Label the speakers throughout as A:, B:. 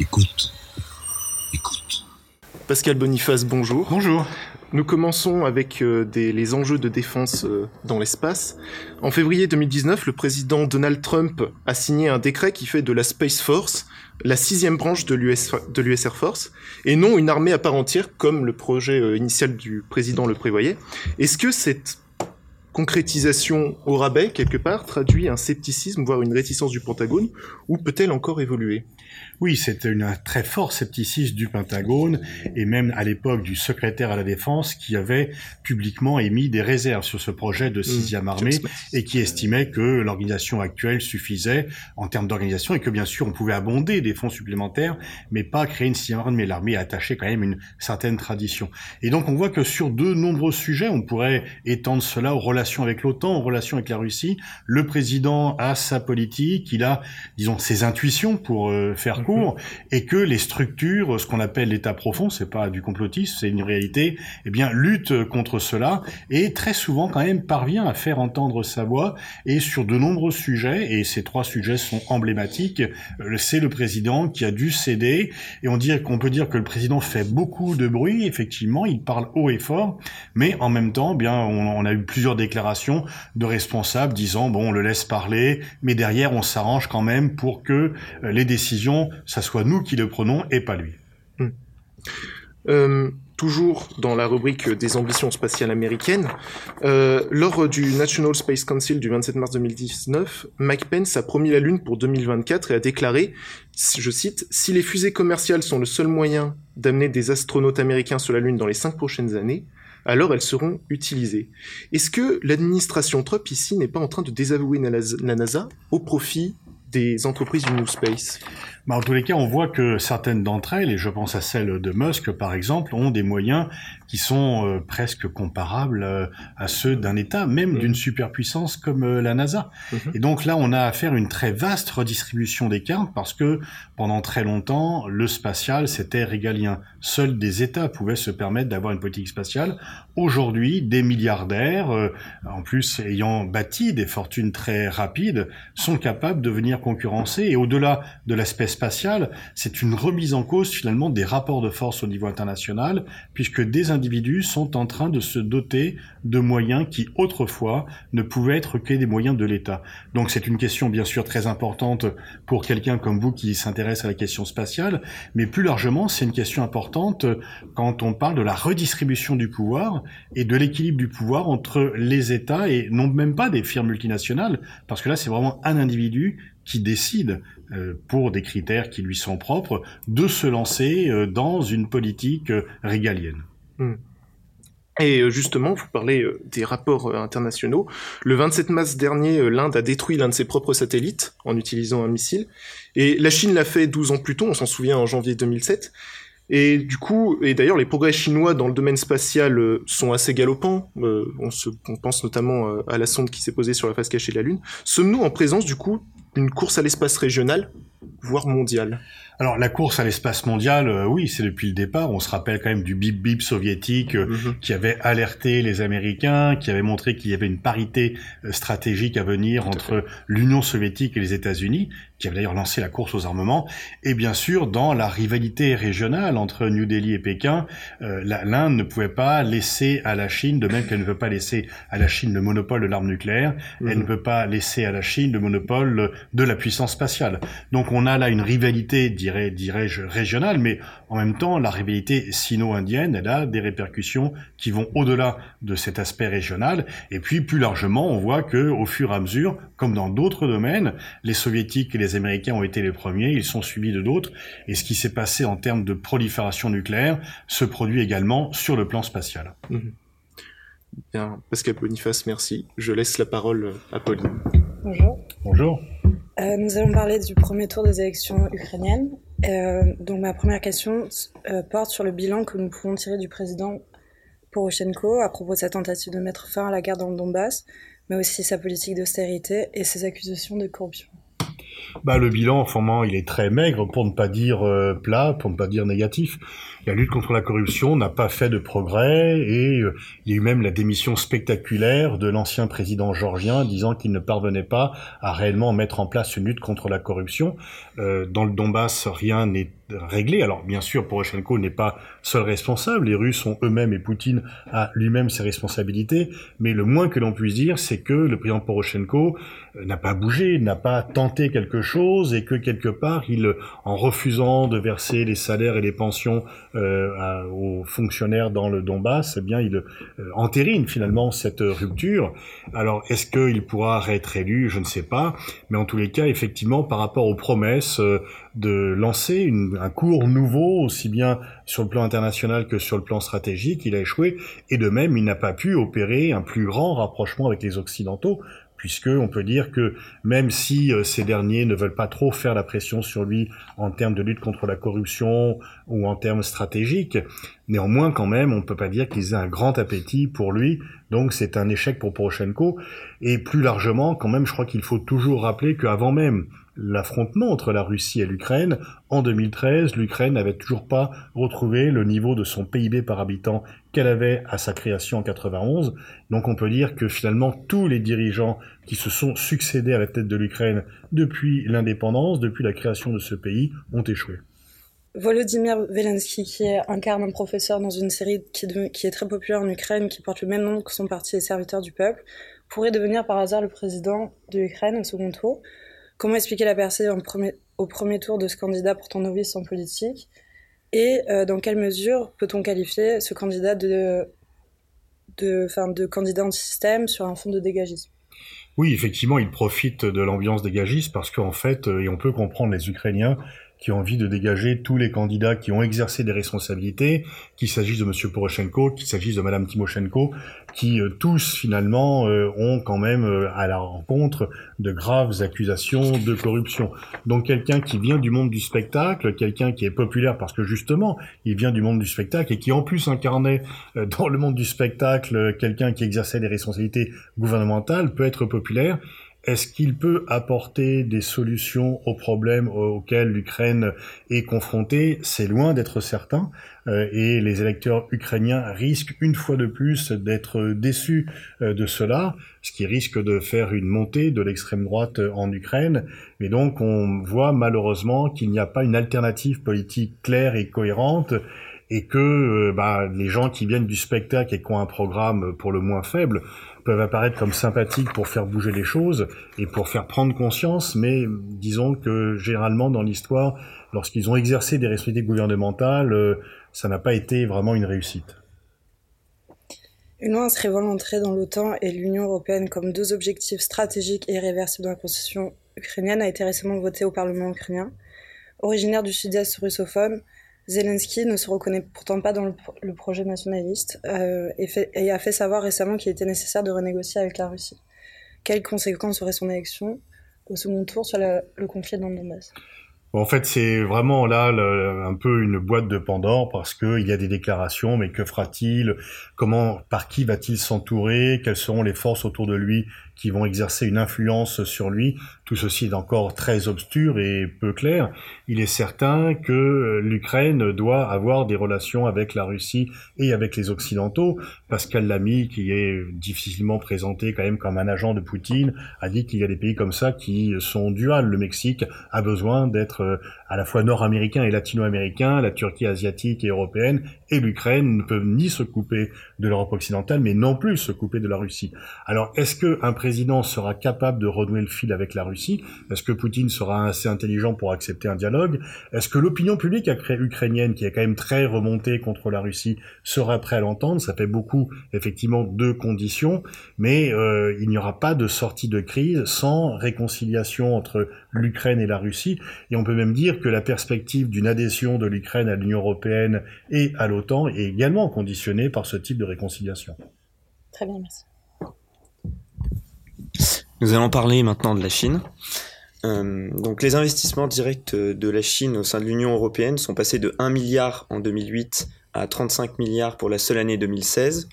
A: Écoute. Écoute.
B: Pascal Boniface, bonjour.
C: Bonjour.
B: Nous commençons avec euh, des, les enjeux de défense euh, dans l'espace. En février 2019, le président Donald Trump a signé un décret qui fait de la Space Force la sixième branche de l'US de l'US Air Force et non une armée à part entière comme le projet euh, initial du président le prévoyait. Est-ce que cette concrétisation au rabais, quelque part, traduit un scepticisme, voire une réticence du Pentagone, ou peut-elle encore évoluer?
C: Oui, c'est un très fort scepticisme du Pentagone et même à l'époque du secrétaire à la Défense qui avait publiquement émis des réserves sur ce projet de mmh, sixième armée et qui estimait que l'organisation actuelle suffisait en termes d'organisation et que bien sûr on pouvait abonder des fonds supplémentaires mais pas créer une sixième armée. L'armée attachait quand même une certaine tradition. Et donc on voit que sur de nombreux sujets, on pourrait étendre cela aux relations avec l'OTAN, aux relations avec la Russie. Le président a sa politique, il a, disons, ses intuitions pour euh, faire court, et que les structures, ce qu'on appelle l'État profond, c'est pas du complotisme, c'est une réalité, eh bien, lutte contre cela, et très souvent quand même parvient à faire entendre sa voix, et sur de nombreux sujets, et ces trois sujets sont emblématiques, euh, c'est le président qui a dû céder, et on dit qu'on peut dire que le président fait beaucoup de bruit, effectivement, il parle haut et fort, mais en même temps, eh bien, on, on a eu plusieurs déclarations de responsables disant bon, on le laisse parler, mais derrière, on s'arrange quand même pour que euh, les décisions, ça soit nous qui le prenons et pas lui. Hmm.
B: Euh, toujours dans la rubrique des ambitions spatiales américaines, euh, lors du National Space Council du 27 mars 2019, Mike Pence a promis la Lune pour 2024 et a déclaré, je cite, Si les fusées commerciales sont le seul moyen d'amener des astronautes américains sur la Lune dans les cinq prochaines années, alors elles seront utilisées. Est-ce que l'administration Trump ici n'est pas en train de désavouer la NASA au profit des entreprises du New Space.
C: Bah, En tous les cas, on voit que certaines d'entre elles, et je pense à celle de Musk par exemple, ont des moyens qui sont euh, presque comparables euh, à ceux d'un État, même d'une superpuissance comme euh, la NASA. Mhm. Et donc là, on a affaire à une très vaste redistribution des cartes parce que pendant très longtemps, le spatial, c'était régalien. Seuls des États pouvaient se permettre d'avoir une politique spatiale. Aujourd'hui, des milliardaires, en plus ayant bâti des fortunes très rapides, sont capables de venir concurrencer. Et au-delà de l'aspect spatial, c'est une remise en cause finalement des rapports de force au niveau international, puisque des sont en train de se doter de moyens qui autrefois ne pouvaient être que des moyens de l'État. Donc c'est une question bien sûr très importante pour quelqu'un comme vous qui s'intéresse à la question spatiale, mais plus largement c'est une question importante quand on parle de la redistribution du pouvoir et de l'équilibre du pouvoir entre les États et non même pas des firmes multinationales, parce que là c'est vraiment un individu qui décide, euh, pour des critères qui lui sont propres, de se lancer euh, dans une politique euh, régalienne. Hmm.
B: Et justement, vous parlez des rapports internationaux. Le 27 mars dernier, l'Inde a détruit l'un de ses propres satellites en utilisant un missile. Et la Chine l'a fait 12 ans plus tôt, on s'en souvient en janvier 2007. Et du coup, et d'ailleurs, les progrès chinois dans le domaine spatial sont assez galopants. on, se, on pense notamment à la sonde qui s'est posée sur la face cachée de la Lune. Sommes-nous en présence, du coup, une course à l'espace régional, voire mondiale?
C: Alors la course à l'espace mondial, euh, oui, c'est depuis le départ. On se rappelle quand même du bip bip soviétique euh, mhm. qui avait alerté les Américains, qui avait montré qu'il y avait une parité euh, stratégique à venir entre l'Union soviétique et les États-Unis, qui avait d'ailleurs lancé la course aux armements. Et bien sûr, dans la rivalité régionale entre New Delhi et Pékin, l'Inde ne pouvait pas laisser à la Chine, de même qu'elle ne veut pas laisser à la Chine le monopole de l'arme nucléaire, elle mhm. ne peut pas laisser à la Chine le monopole de la puissance spatiale. Donc on a là une rivalité dirais-je, régionale, mais en même temps, la rivalité sino-indienne, elle a des répercussions qui vont au-delà de cet aspect régional. Et puis, plus largement, on voit que, au fur et à mesure, comme dans d'autres domaines, les soviétiques et les américains ont été les premiers, ils sont suivis de d'autres. Et ce qui s'est passé en termes de prolifération nucléaire se produit également sur le plan spatial.
B: Mhm. Bien, Pascal Boniface, merci. Je laisse la parole à Pauline.
D: Bonjour.
C: Bonjour.
D: Euh, nous allons parler du premier tour des élections ukrainiennes. Euh, donc ma première question euh, porte sur le bilan que nous pouvons tirer du président Poroshenko à propos de sa tentative de mettre fin à la guerre dans le Donbass, mais aussi sa politique d'austérité et ses accusations de corruption.
C: Bah, le bilan, forcément, il est très maigre, pour ne pas dire plat, pour ne pas dire négatif. la lutte contre la corruption n'a pas fait de progrès et euh, il y a eu même la démission spectaculaire de l'ancien président georgien disant qu'il ne parvenait pas à réellement mettre en place une lutte contre la corruption. Euh, dans le Donbass, rien n'est réglé. Alors bien sûr, Poroshenko n'est pas seul responsable, les Russes ont eux-mêmes et Poutine a lui-même ses responsabilités, mais le moins que l'on puisse dire, c'est que le président Poroshenko euh, n'a pas bougé, n'a pas tenté quelque chose et que quelque part, il, en refusant de verser les salaires et les pensions euh, aux fonctionnaires dans le Donbass, eh bien, il euh, entérine finalement cette rupture. Alors, est-ce qu'il pourra être élu? Je ne sais pas, mais en tous les cas, effectivement, par rapport aux promesses euh, de lancer un cours nouveau, aussi bien sur le plan international que sur le plan stratégique, il a échoué, et de même, il n'a pas pu opérer un plus grand rapprochement avec les Occidentaux, puisque on peut dire que même si euh, ces derniers ne veulent pas trop faire la pression sur lui en termes de lutte contre la corruption ou en termes stratégiques, néanmoins quand même on ne peut pas dire qu'ils aient un grand appétit pour lui, donc c'est un échec pour Poroshenko, et plus largement quand même je crois qu'il faut toujours rappeler qu'avant même l'affrontement entre la Russie et l'Ukraine, en 2013, l'Ukraine n'avait toujours pas retrouvé le niveau de son PIB par habitant qu'elle avait à sa création en 91. Donc on peut dire que finalement tous les dirigeants qui se sont succédés à la tête de l'Ukraine depuis l'indépendance, depuis la création de ce pays, ont échoué.
D: Volodymyr Zelensky, qui incarne un professeur dans une série qui, est très populaire en Ukraine, qui porte le même nom que son parti Les Serviteurs du Peuple, pourrait devenir par hasard le président de l'Ukraine au second tour. Comment expliquer la percée au premier tour de ce candidat pourtant novice en politique? Et euh, dans quelle mesure peut-on qualifier ce candidat de, de, candidat anti-système sur un fond de dégagisme?
C: Oui, effectivement, il profite de l'ambiance dégagiste parce qu'en fait, euh, et on peut comprendre les Ukrainiens qui ont envie de dégager tous les candidats qui ont exercé des responsabilités, qu'il s'agisse de M. Poroshenko, qu'il s'agisse de Mme Timoshenko, qui euh, tous finalement euh, ont quand même euh, à la rencontre de graves accusations de corruption. Donc quelqu'un qui vient du monde du spectacle, quelqu'un qui est populaire parce que justement il vient du monde du spectacle et qui en plus incarnait dans le monde du spectacle quelqu'un qui exerçait des responsabilités gouvernementales peut être populaire est-ce qu'il peut apporter des solutions aux problèmes auxquels l'Ukraine est confrontée? C'est loin d'être certain. Euh, et les électeurs ukrainiens risquent une fois de plus d'être déçus euh, de cela, ce qui risque de faire une montée de l'extrême droite en Ukraine. Mais donc on voit malheureusement qu'il n'y a pas une alternative politique claire et cohérente et que euh, bah, les gens qui viennent du spectacle et qui ont un programme pour le moins faible peuvent apparaître comme sympathiques pour faire bouger les choses et pour faire prendre conscience, mais disons que généralement dans l'histoire, lorsqu'ils ont exercé des responsabilités gouvernementales, euh, ça n'a pas été vraiment une réussite.
D: Une loi inscrivant l'entrée dans l'OTAN et l'Union européenne comme deux objectifs stratégiques et irréversibles de la constitution ukrainienne a été récemment votée au Parlement ukrainien. Originaire du sud-est russophone, Zelensky ne se reconnaît pourtant pas dans le, projet nationaliste euh, et, a fait savoir récemment qu'il était nécessaire de renégocier avec la Russie. Quelles conséquences aurait son élection au second tour sur le conflit dans le Donbass?
C: En fait, c'est vraiment là un peu une boîte de Pandore parce qu'il y a des déclarations, mais que fera-t-il? Comment, par qui va-t-il s'entourer? Quelles seront les forces autour de lui qui vont exercer une influence sur lui. Tout ceci est encore très obscur et peu clair. Il est certain que l'Ukraine doit avoir des relations avec la Russie et avec les Occidentaux. Pascal Lamy, qui est difficilement présenté quand même comme un agent de Poutine, a dit qu'il y a des pays comme ça qui sont duals. Le Mexique a besoin d'être à la fois nord-américain et latino-américain, la Turquie asiatique et européenne, et l'Ukraine ne peuvent ni se couper de l'Europe occidentale, mais non plus se couper de la Russie. Alors, est-ce qu'un président sera capable de renouer le fil avec la Russie? Est-ce que Poutine sera assez intelligent pour accepter un dialogue? Est-ce que l'opinion publique ukrainienne, qui est quand même très remontée contre la Russie, sera prête à l'entendre? Ça fait beaucoup, effectivement, de conditions, mais euh, il n'y aura pas de sortie de crise sans réconciliation entre l'Ukraine et la Russie, et on peut même dire que la perspective d'une adhésion de l'Ukraine à l'Union européenne et à l'OTAN est également conditionnée par ce type de réconciliation.
D: Très bien, merci.
E: Nous allons parler maintenant de la Chine. Euh, donc les investissements directs de la Chine au sein de l'Union européenne sont passés de 1 milliard en 2008 à 35 milliards pour la seule année 2016.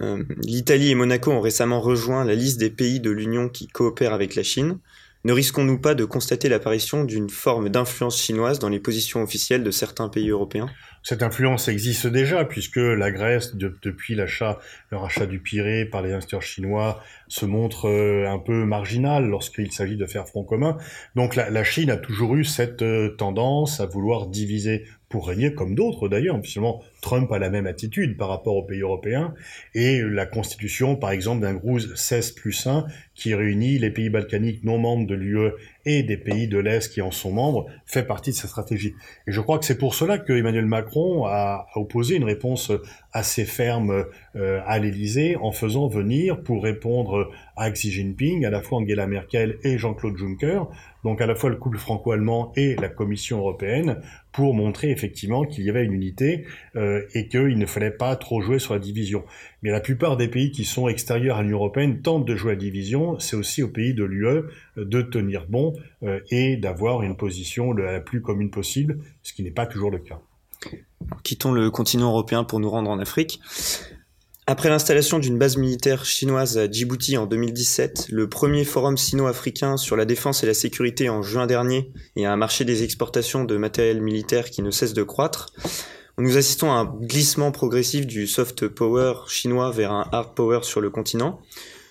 E: Euh, L'Italie et Monaco ont récemment rejoint la liste des pays de l'Union qui coopèrent avec la Chine. Ne risquons-nous pas de constater l'apparition d'une forme d'influence chinoise dans les positions officielles de certains pays européens?
C: Cette influence existe déjà puisque la Grèce, depuis l'achat, le rachat du Pirée par les investisseurs chinois, se montre euh, un peu marginale lorsqu'il s'agit de faire front commun. Donc la, Chine a toujours eu cette euh, tendance à vouloir diviser pour régner, comme d'autres d'ailleurs. Finalement, Trump a la même attitude par rapport aux pays européens. Et la constitution, par exemple, d'un groupe 16 plus 1 qui réunit les pays balkaniques non membres de l'UE et des pays de l'Est qui en sont membres, fait partie de sa stratégie. Et je crois que c'est pour cela que Emmanuel Macron a, opposé une réponse assez ferme euh, à l'Élysée en faisant venir, pour répondre à Xi Jinping, à la fois Angela Merkel et Jean-Claude Juncker, donc à la fois le couple franco-allemand et la Commission européenne, pour montrer effectivement qu'il y avait une unité euh, et qu'il ne fallait pas trop jouer sur la division. Mais la plupart des pays qui sont extérieurs à l'Union européenne tentent de jouer la division. C'est aussi aux pays de l'UE euh, de tenir bon euh, et d'avoir une position la plus commune possible, ce qui n'est pas toujours le cas.
E: Quittons le continent européen pour nous rendre en Afrique. Après l'installation d'une base militaire chinoise à Djibouti en 2017, le premier forum sino-africain sur la défense et la sécurité en juin dernier et un marché des exportations de matériel militaire qui ne cesse de croître, nous assistons à un glissement progressif du soft power chinois vers un hard power sur le continent.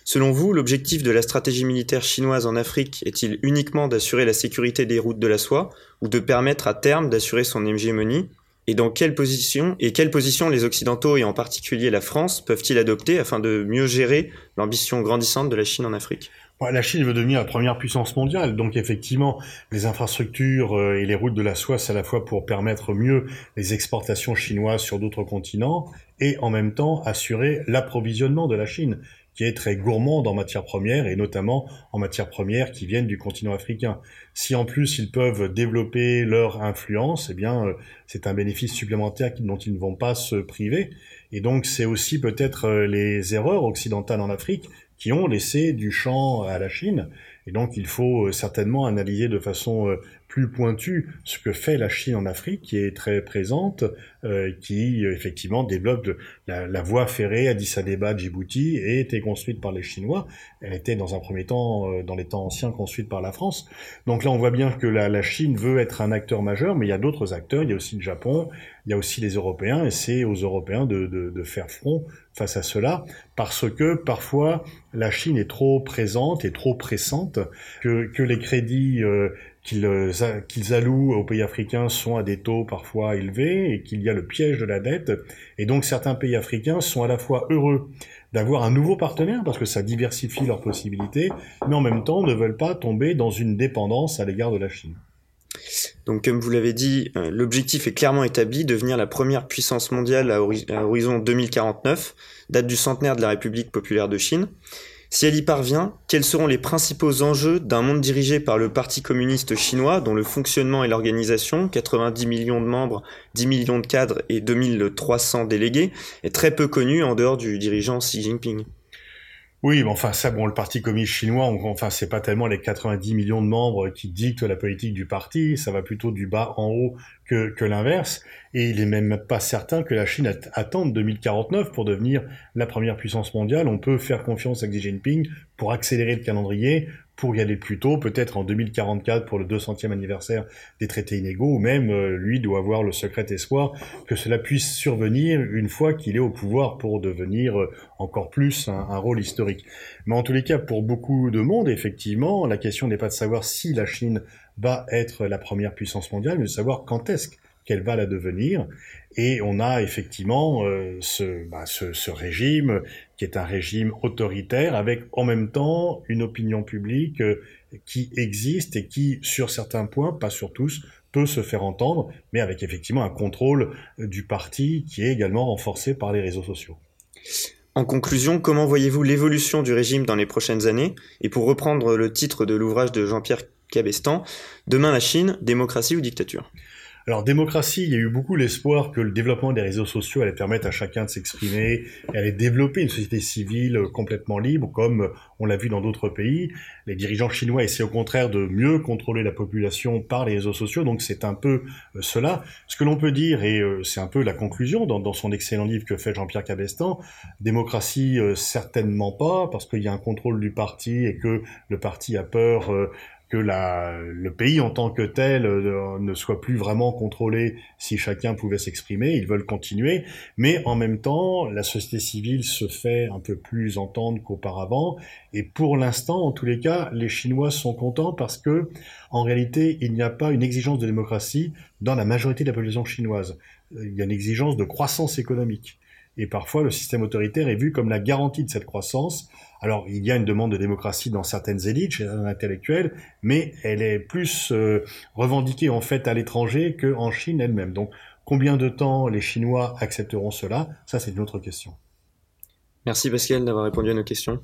E: Selon vous, l'objectif de la stratégie militaire chinoise en Afrique est-il uniquement d'assurer la sécurité des routes de la soie ou de permettre à terme d'assurer son hégémonie? Et dans quelle position et quelle position les Occidentaux et en particulier la France peuvent-ils adopter afin de mieux gérer l'ambition grandissante de la Chine en Afrique?
C: La Chine veut devenir la première puissance mondiale, donc effectivement, les infrastructures euh, et les routes de la soie, c'est à la fois pour permettre mieux les exportations chinoises sur d'autres continents et en même temps assurer l'approvisionnement de la Chine qui est très gourmande en matières premières et notamment en matières premières qui viennent du continent africain. Si en plus ils peuvent développer leur influence, eh bien euh, c'est un bénéfice supplémentaire dont ils ne vont pas se priver. Et donc c'est aussi peut-être euh, les erreurs occidentales en Afrique qui ont laissé du champ à la Chine. Et donc il faut euh, certainement analyser de façon plus pointu ce que fait la Chine en Afrique, qui est très présente, euh, qui effectivement développe la, la, voie ferrée Addis Abeba Djibouti et été construite par les Chinois. Elle était dans un premier temps, euh, dans les temps anciens, construite par la France. Donc là, on voit bien que la, la Chine veut être un acteur majeur, mais il y a d'autres acteurs. Il y a aussi le Japon, il y a aussi les Européens, et c'est aux Européens de, de, de faire front face à cela, parce que parfois la Chine est trop présente et trop pressante, que, que les crédits euh, qu'ils qu'ils allouent aux pays africains sont à des taux parfois élevés et qu'il y a le piège de la dette. Et donc certains pays africains sont à la fois heureux d'avoir un nouveau partenaire parce que ça diversifie leurs possibilités, mais en même temps ne veulent pas tomber dans une dépendance à l'égard de la Chine.
E: Donc comme vous l'avez dit, euh, l'objectif est clairement établi, devenir la première puissance mondiale à, horizon 2049, date du centenaire de la République populaire de Chine. Si elle y parvient, quels seront les principaux enjeux d'un monde dirigé par le Parti communiste chinois, dont le fonctionnement et l'organisation, 90 millions de membres, 10 millions de cadres et 2300 délégués, est très peu connu en dehors du dirigeant Xi Jinping?
C: Oui, mais enfin ça, bon, le Parti communiste chinois, enfin c'est pas tellement les 90 millions de membres qui dictent la politique du parti, ça va plutôt du bas en haut que, que l'inverse. Et il est même pas certain que la Chine attende 2049 pour devenir la première puissance mondiale. On peut faire confiance à Xi Jinping pour accélérer le calendrier, pour y aller plus tôt, peut-être en 2044 pour le 200e anniversaire des traités inégaux, ou même euh, lui doit avoir le secret espoir que cela puisse survenir une fois qu'il est au pouvoir pour devenir euh, encore plus un, un, rôle historique. Mais en tous les cas, pour beaucoup de monde, effectivement, la question n'est pas de savoir si la Chine va être la première puissance mondiale, mais de savoir quand est-ce qu'elle va la devenir. Et on a effectivement euh, ce, bah, ce, ce, régime qui est un régime autoritaire avec en même temps une opinion publique euh, qui existe et qui, sur certains points, pas sur tous, peut se faire entendre, mais avec effectivement un contrôle euh, du parti qui est également renforcé par les réseaux sociaux.
E: En conclusion, comment voyez-vous l'évolution du régime dans les prochaines années? Et pour reprendre le titre de l'ouvrage de Jean-Pierre Cabestan, Demain la Chine, démocratie ou dictature
C: alors, démocratie, il y a eu beaucoup l'espoir que le développement des réseaux sociaux allait permettre à chacun de s'exprimer, et allait développer une société civile complètement libre, comme on l'a vu dans d'autres pays. Les dirigeants chinois essaient au contraire de mieux contrôler la population par les réseaux sociaux, donc c'est un peu euh, cela. Ce que l'on peut dire, et euh, c'est un peu la conclusion dans, son excellent livre que fait Jean-Pierre Cabestan, démocratie euh, certainement pas, parce qu'il y a un contrôle du parti et que le parti a peur que la, le pays en tant que tel euh, ne soit plus vraiment contrôlé si chacun pouvait s'exprimer. Ils veulent continuer, mais en même temps, la société civile se fait un peu plus entendre qu'auparavant. Et pour l'instant, en tous les cas, les Chinois sont contents parce que, en réalité, il n'y a pas une exigence de démocratie dans la majorité de la population chinoise. Il y a une exigence de croissance économique. Et parfois, le système autoritaire est vu comme la garantie de cette croissance, alors, il y a une demande de démocratie dans certaines élites, chez certains intellectuels, mais elle est plus euh, revendiquée en fait à l'étranger qu'en Chine elle-même. Donc, combien de temps les Chinois accepteront cela? Ça, c'est une autre question.
E: Merci Pascal d'avoir répondu à nos questions.